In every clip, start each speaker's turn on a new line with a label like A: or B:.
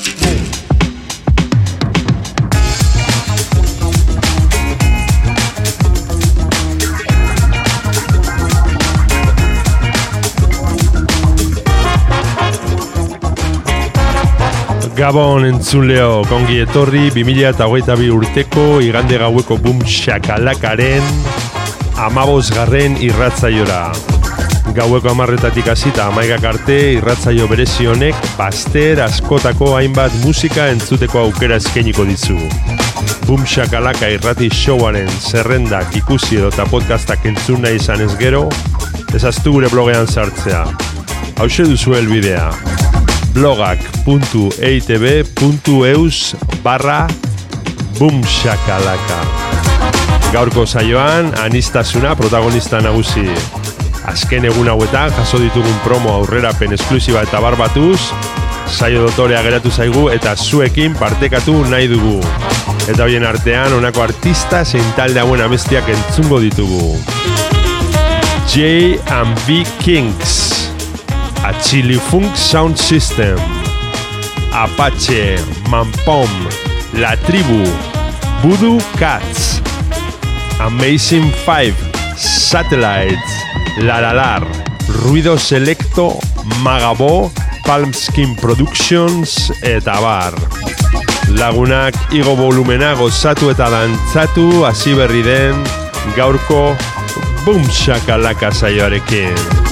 A: Gabon entzuleo, kongi etorri 2008 urteko igande gaueko boom shakalakaren amaboz garren irratzaiora. Gaueko amarretatik hasita amaigak arte irratzaio berezi honek baster askotako hainbat musika entzuteko aukera eskainiko dizu. Boom shakalaka irrati showaren zerrendak ikusi edo eta podcastak entzun nahi izan ez gero, ezaztu gure blogean sartzea. Hau duzu helbidea blogak.eitb.eus barra bumshakalaka Gaurko saioan, anistasuna protagonista nagusi. Azken egun hauetan jaso ditugun promo aurrerapen esklusiba eta barbatuz, saio dotorea geratu zaigu eta zuekin partekatu nahi dugu. Eta hoien artean, honako artista zein talde hauen amestiak entzungo ditugu. J and B Kings a Chili Funk Sound System, Apache, Mampom, La Tribu, Voodoo Cats, Amazing Five, Satellites, Laralar, Ruido Selecto, Magabo, Palmskin Productions eta bar. Lagunak igo volumena gozatu eta dantzatu hasi berri den gaurko Boom Shakalaka saioarekin.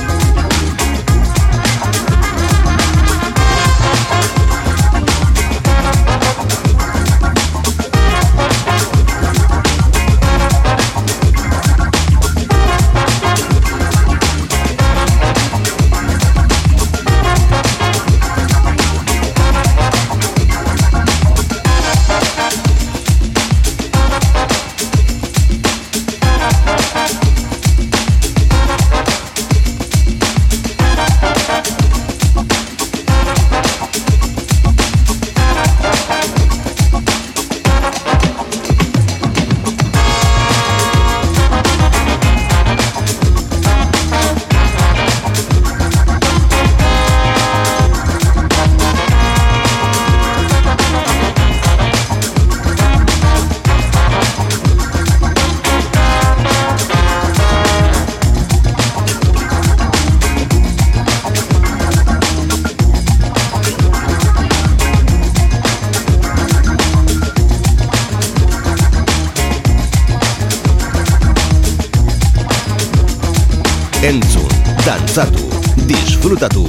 B: Entzun, dantzatu, disfrutatu.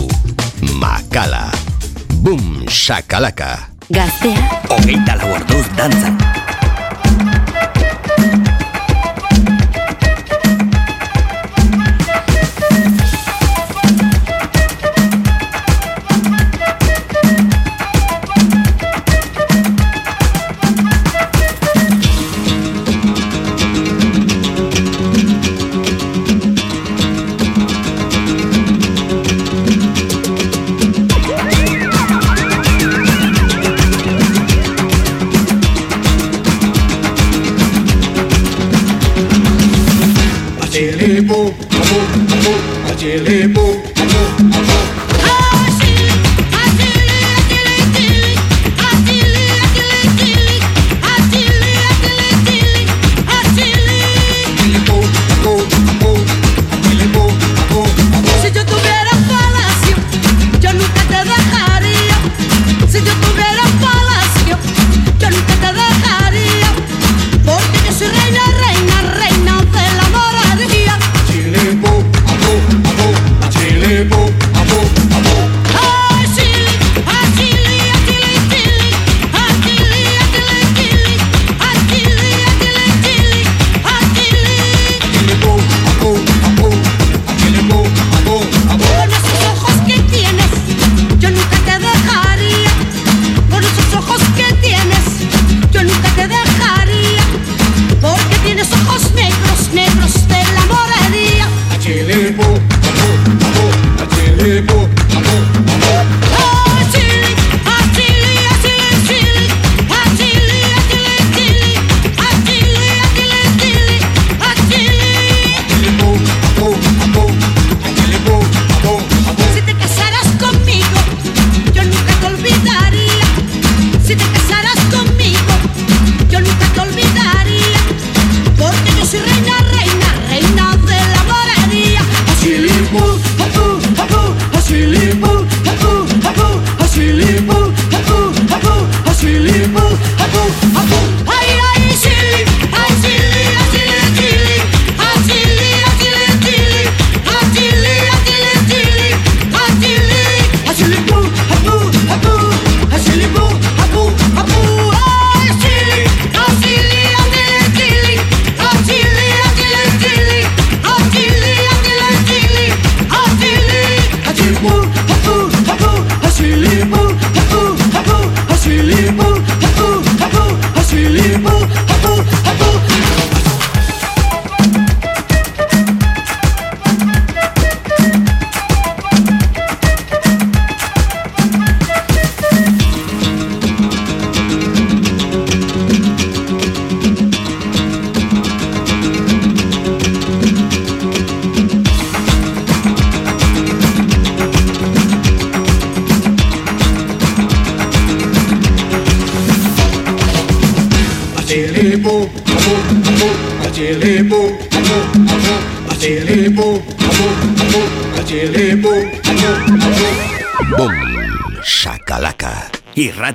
B: Makala. Boom, shakalaka.
C: Gaztea.
B: Hogeita lau orduz dantzan.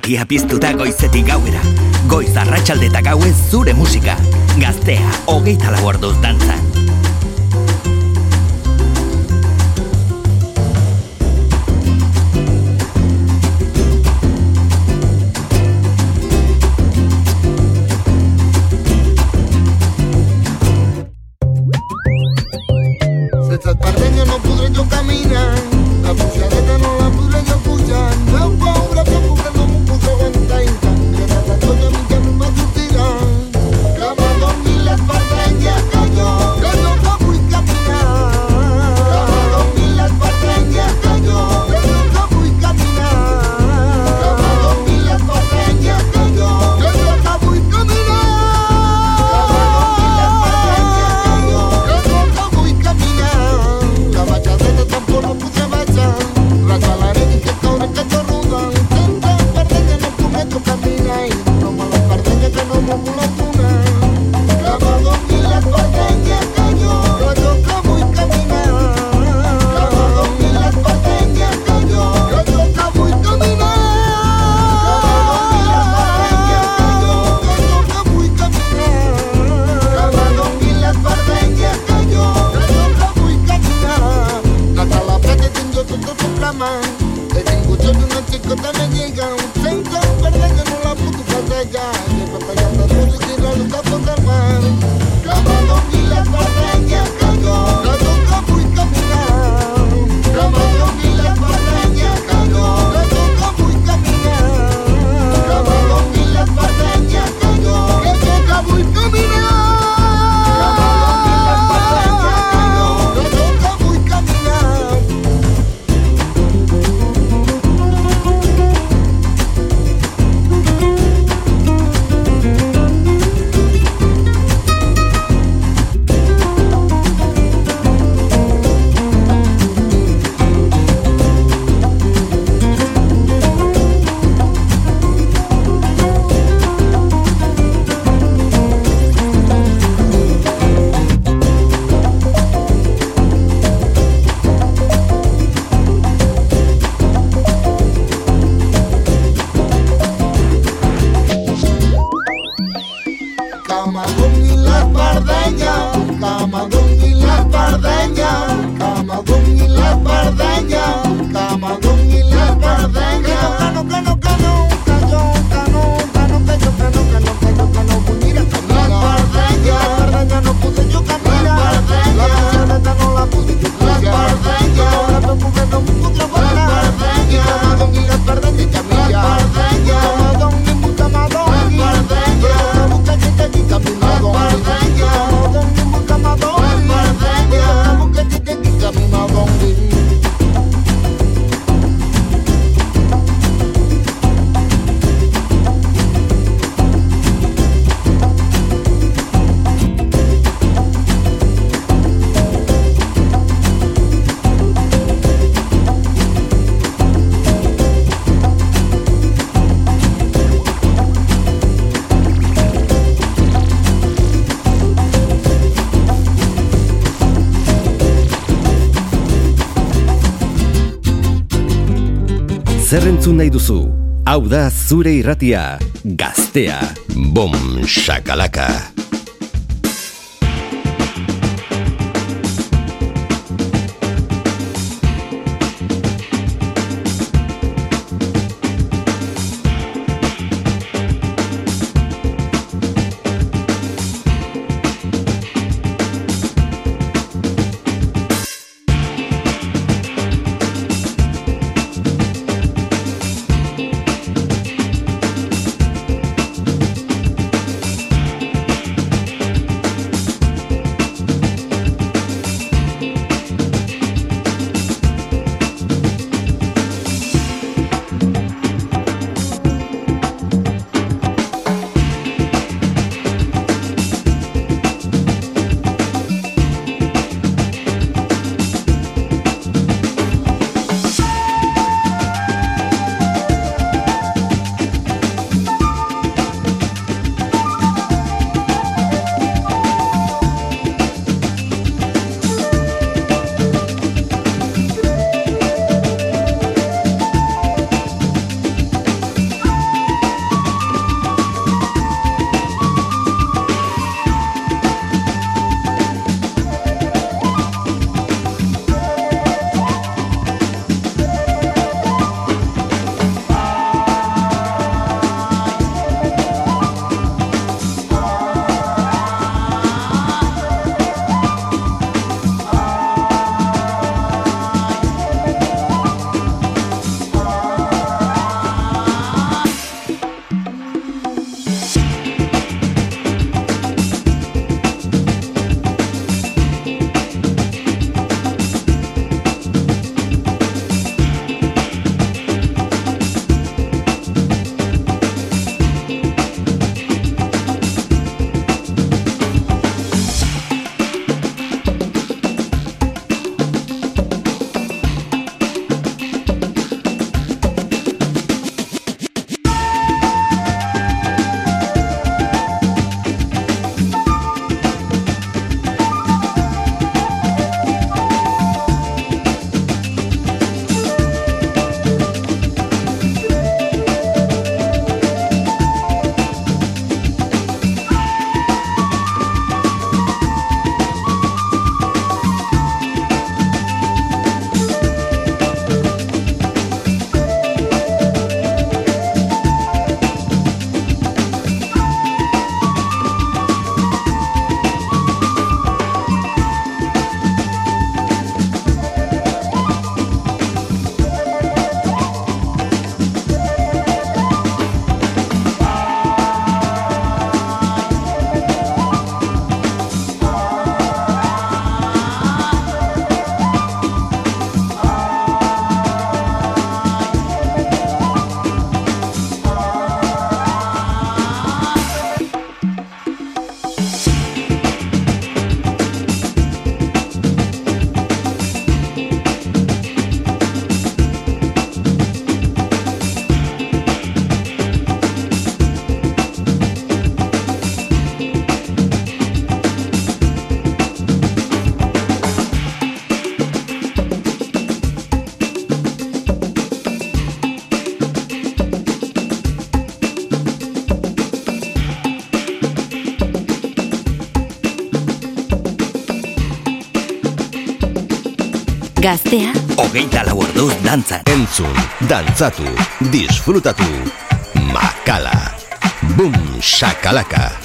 D: irratia piztuta goizetik gauera. Goiz arratsalde eta gauez zure musika. Gaztea, hogeita lau orduz dantzan. berrentzun nahi duzu. Hau da zure irratia, gaztea, bom shakalaka.
E: Gaztea.
F: Hogeita lau orduz dantzan.
G: Entzun, dantzatu, disfrutatu. Makala. Bum, shakalaka.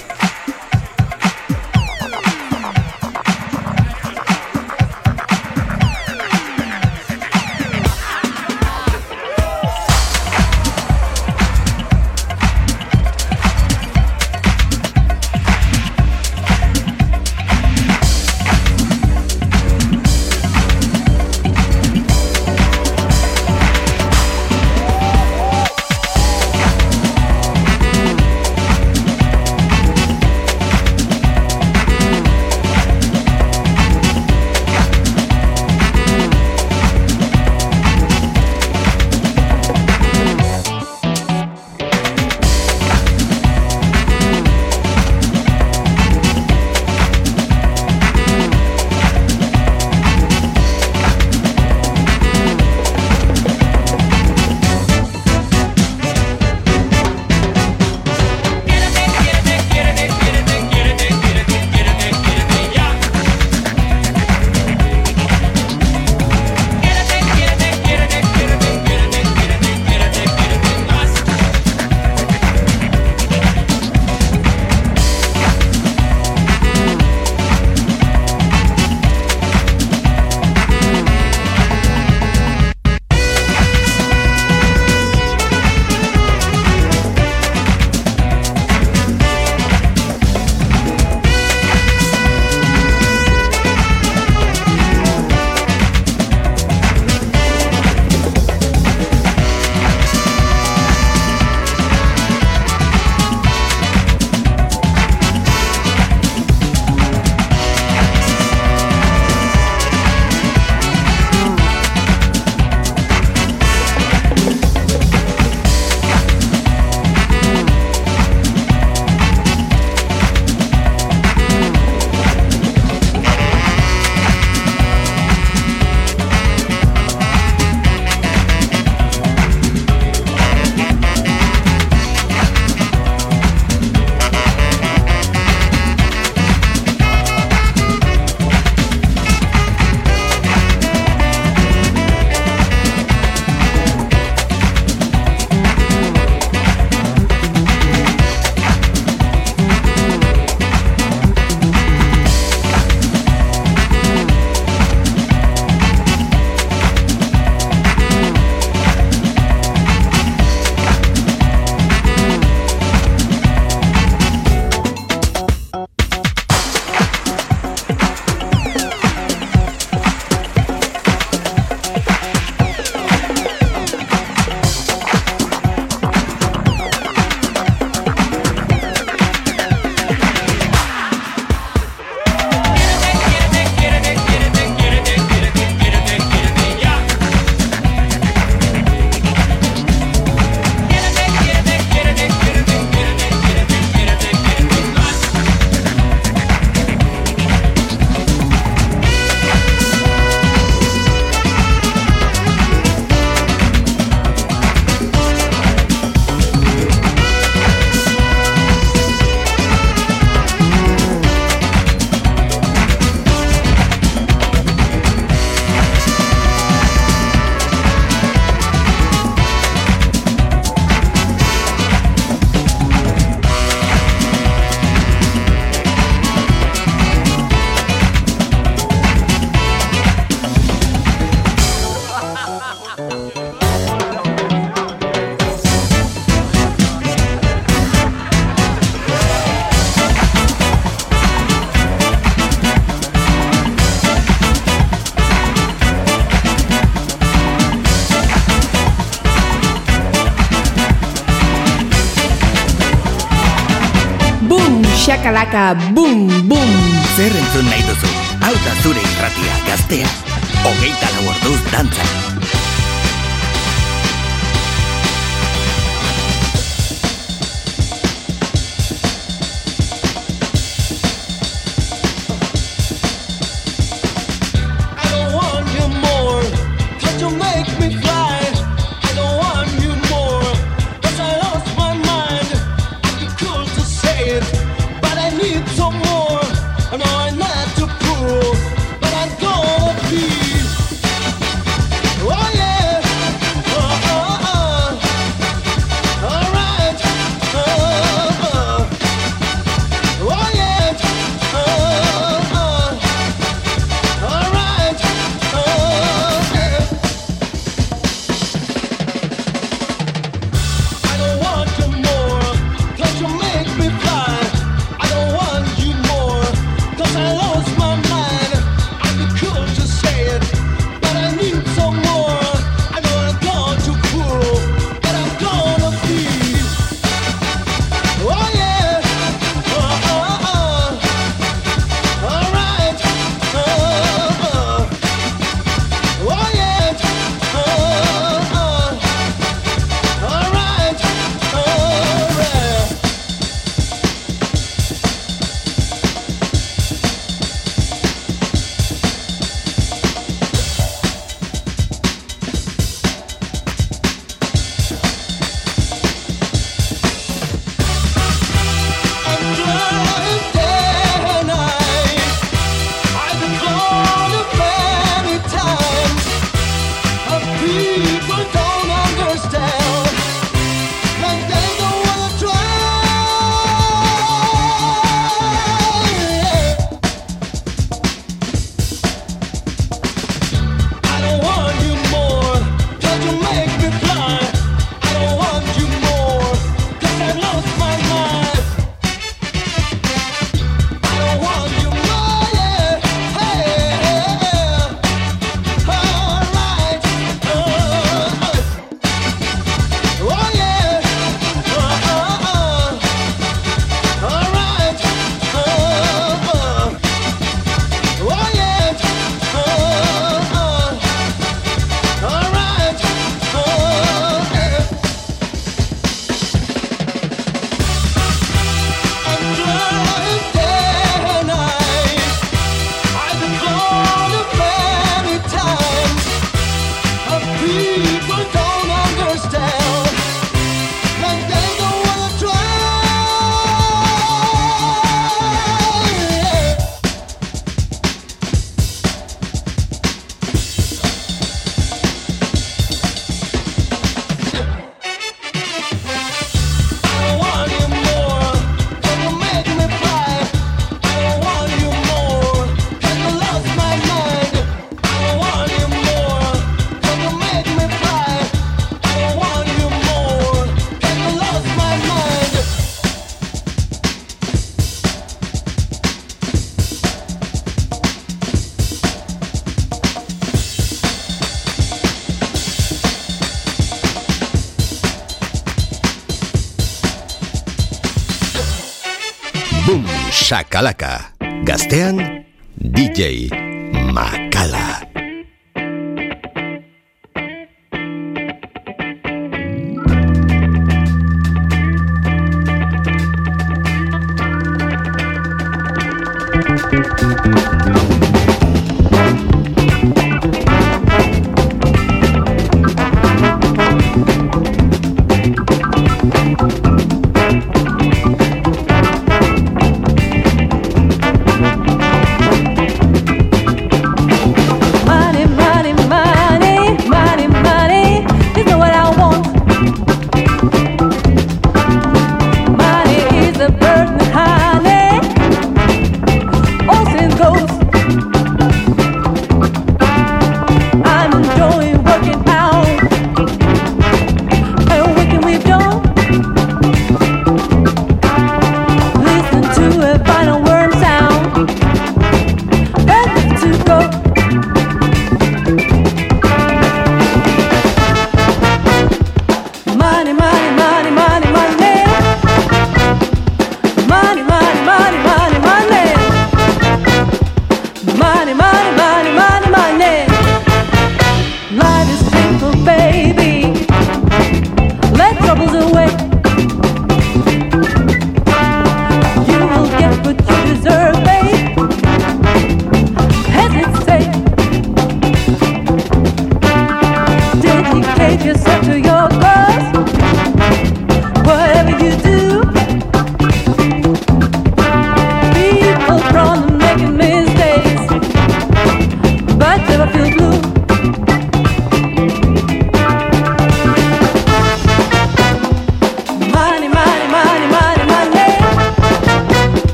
E: praka, bum, bum!
F: Zer entzun nahi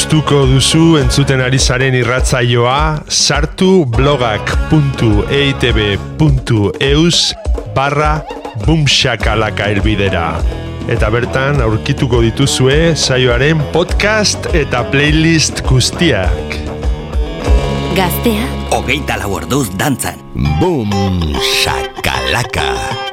A: gustuko duzu entzuten ari zaren irratzaioa sartu blogak.eitb.eus barra bumxakalaka elbidera. Eta bertan aurkituko dituzue saioaren podcast eta playlist guztiak.
D: Gaztea, hogeita lau orduz dantzan.
H: Bum, shakalaka.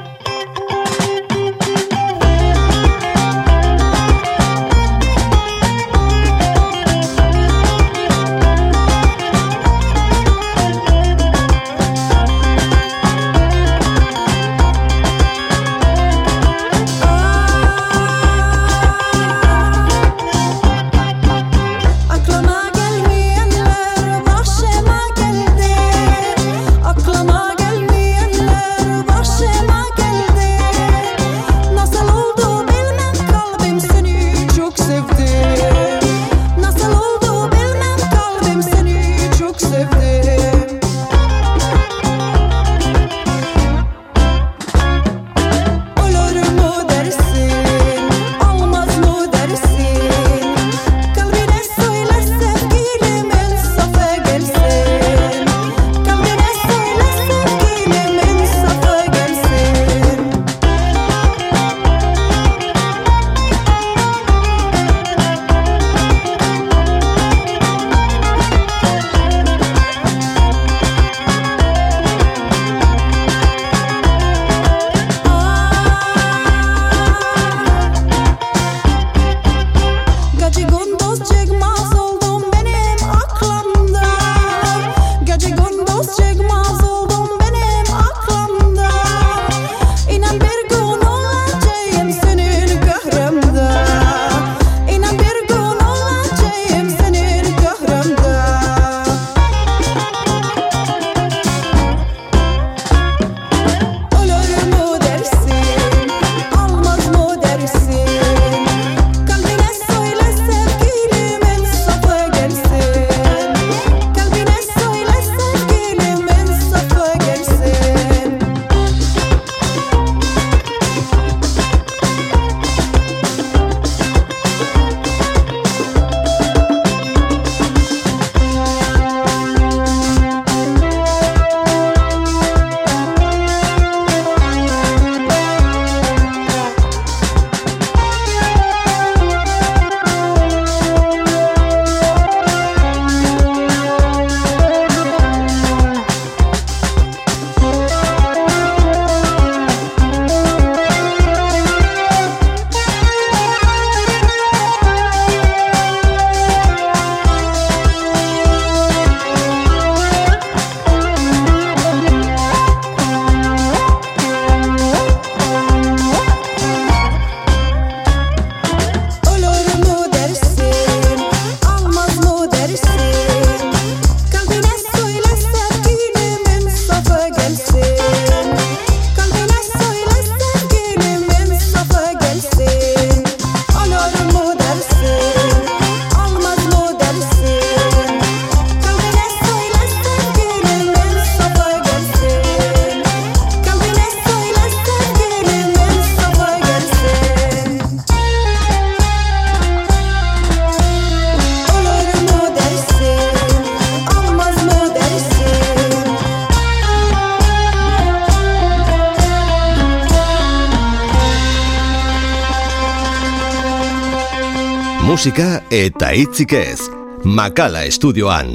H: musika eta hitzik ez. Makala estudioan.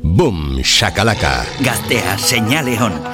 H: Boom, shakalaka.
D: Gaztea, señale hon.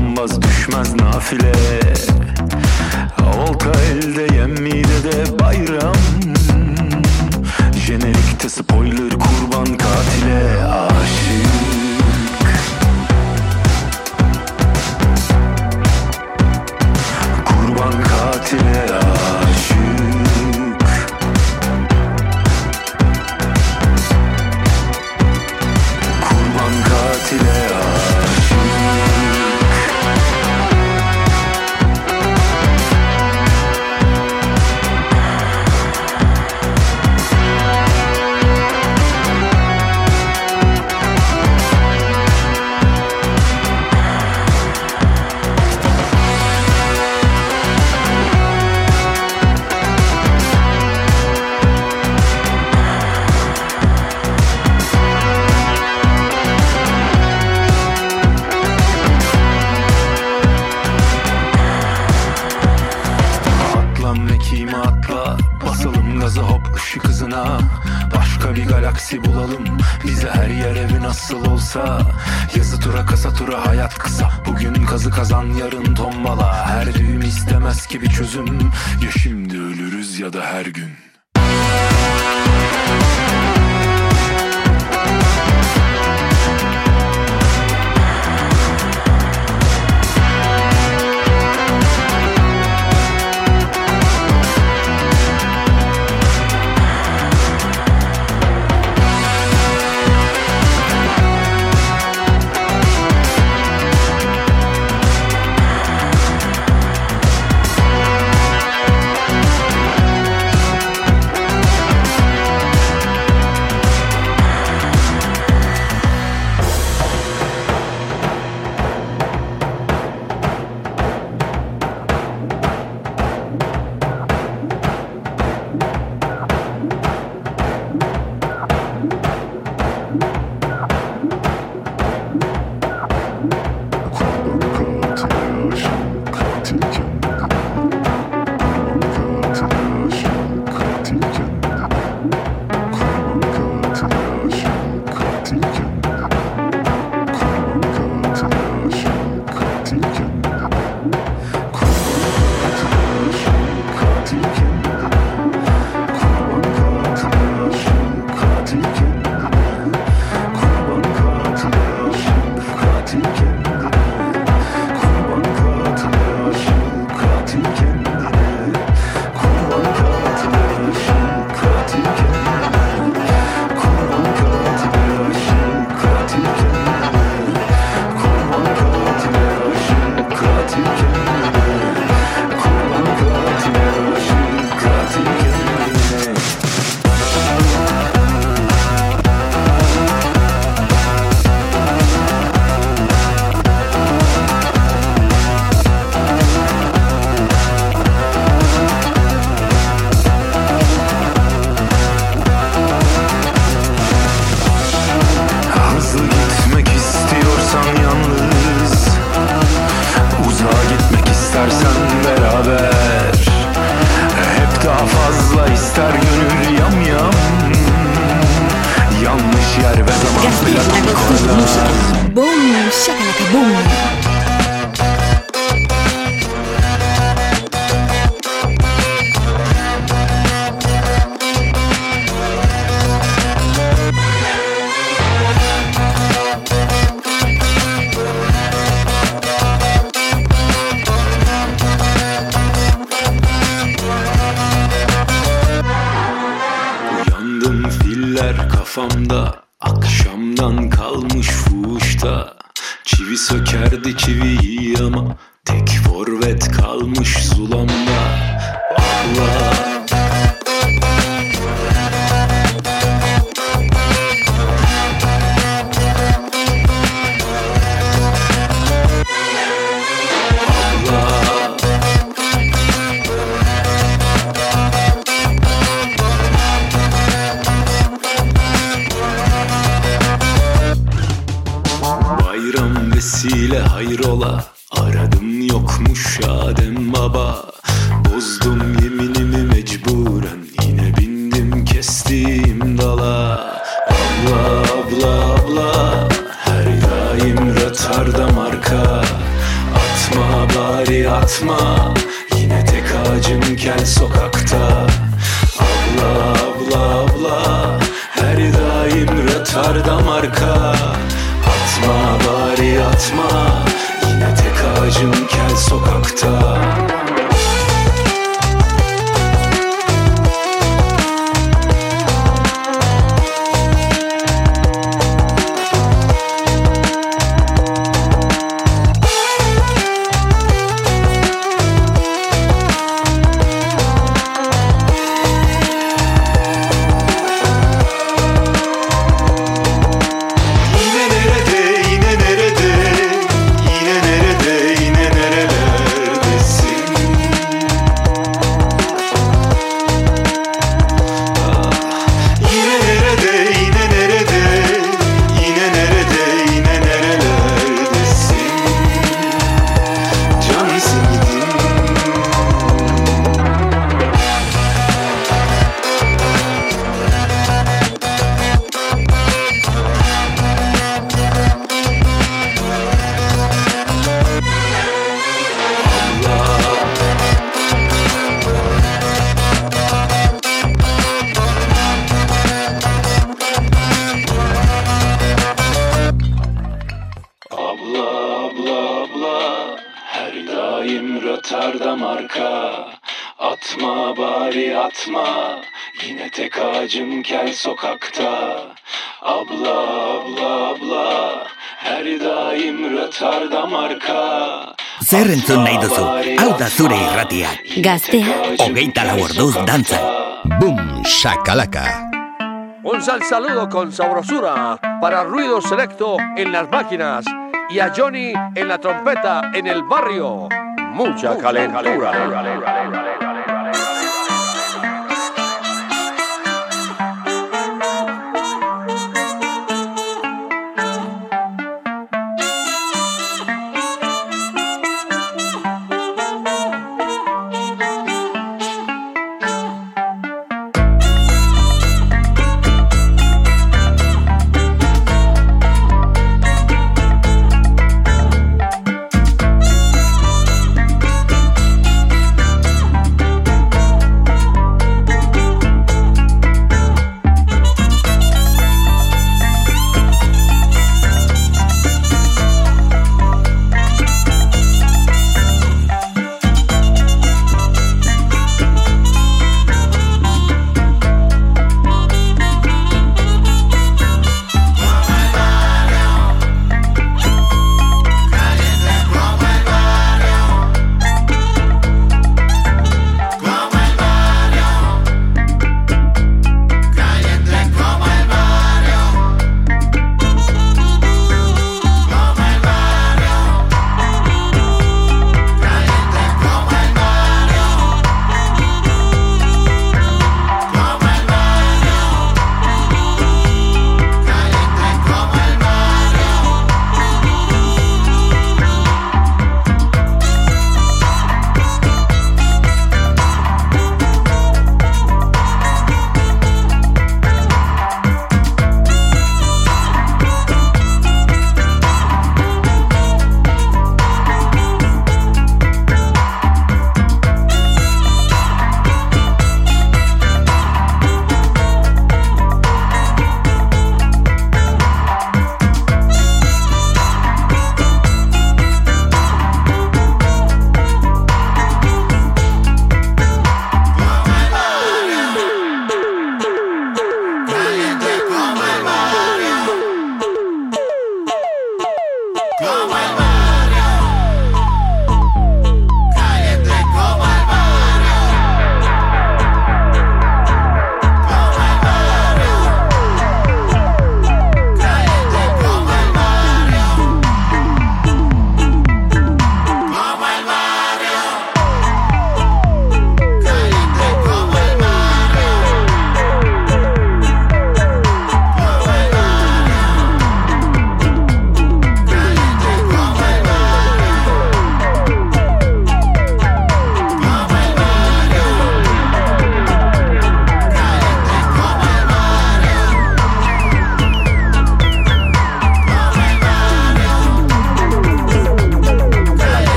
I: Dokunmaz düşmez nafile. Olta elde yem midede bayram. Jenerikte spoiler kurban katile. Aşık
J: entzun nahi duzu? Hau da zure irratiak.
I: Gaztea,
J: Hogeita lau orduz dantzan.
G: Boom Shakalaka.
K: Un sal saludo con sabrosura para Ruido Selecto en las máquinas y a Johnny en la trompeta en el barrio. Mucha calentura.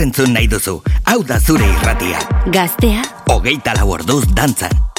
J: Zer entzun nahi duzu, hau da zure irratia.
C: Gaztea,
J: Hogeita lau orduz dantzan.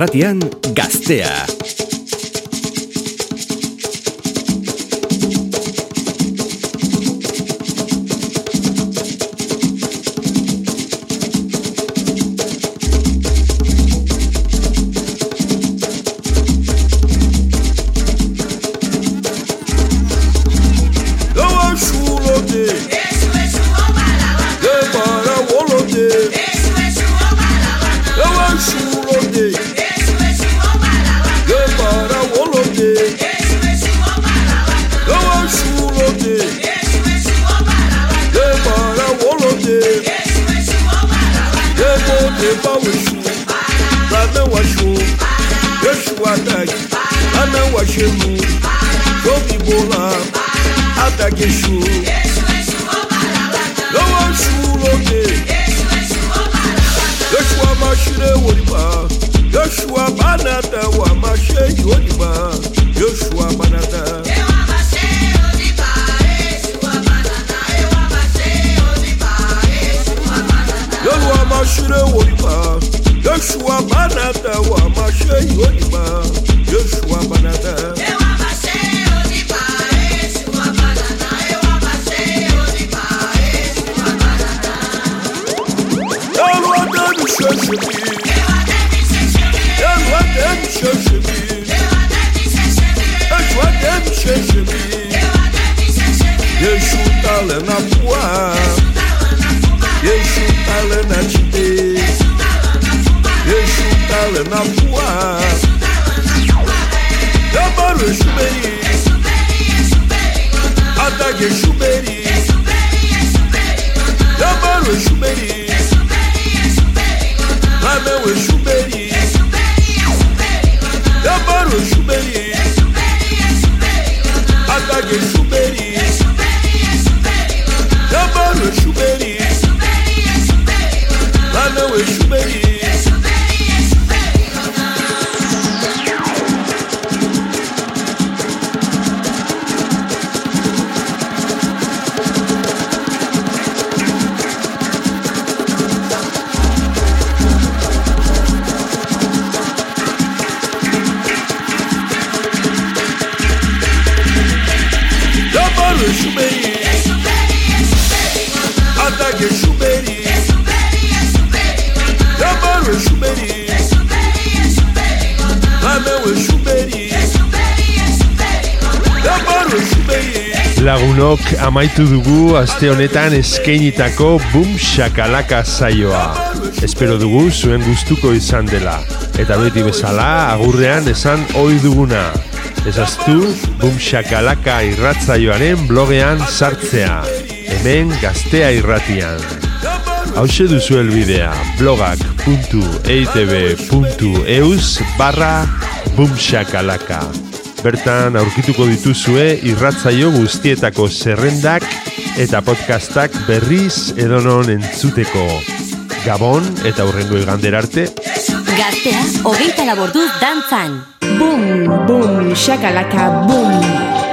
H: Irratian gaztea.
L: Oníbà wà má ṣe yìí Oníbà Jésù àbànàdà. Ewa má ṣe Oníbà Jésù àbànàdà. Ewa má ṣe Oníbà Jésù àbànàdà. Ẹ̀rù ọdẹ mi o ṣe Eu Ẹ̀rù ọdẹ mi ṣe ṣe mí. Ẹ̀rù ọdẹ mi ṣe ṣe mí. Jésù talẹ̀ na fúwa. Jésù talẹ̀ na jìde ela na rua. Namoro é chuberi. Adague é chuberi. Namoro é chuberi. Lameu é chuberi. Namoro é chuberi. Adague é chuberi. Namoro é chuberi. Lameu é chuberi. Mamewe ṣubẹ̀rì. Yẹ́bọ̀rọ̀ ṣubẹ̀rì.
A: Lagunok amaitu dugu aste honetan eskeinitako Boom Shakalaka saioa. Espero dugu zuen gustuko izan dela. Eta beti bezala agurrean esan ohi duguna. Ezaztu Boom Shakalaka irratzaioaren blogean sartzea. Hemen gaztea irratian. Hauxe duzu elbidea blogak.eitb.eus barra Boomshakalaka. Bertan aurkituko dituzue irratzaio guztietako zerrendak eta podcastak berriz edonon entzuteko. Gabon eta hurrengo igandera arte.
C: Gaztea, hogeita laborduz dantzan. Boom, boom, shakalaka, boom.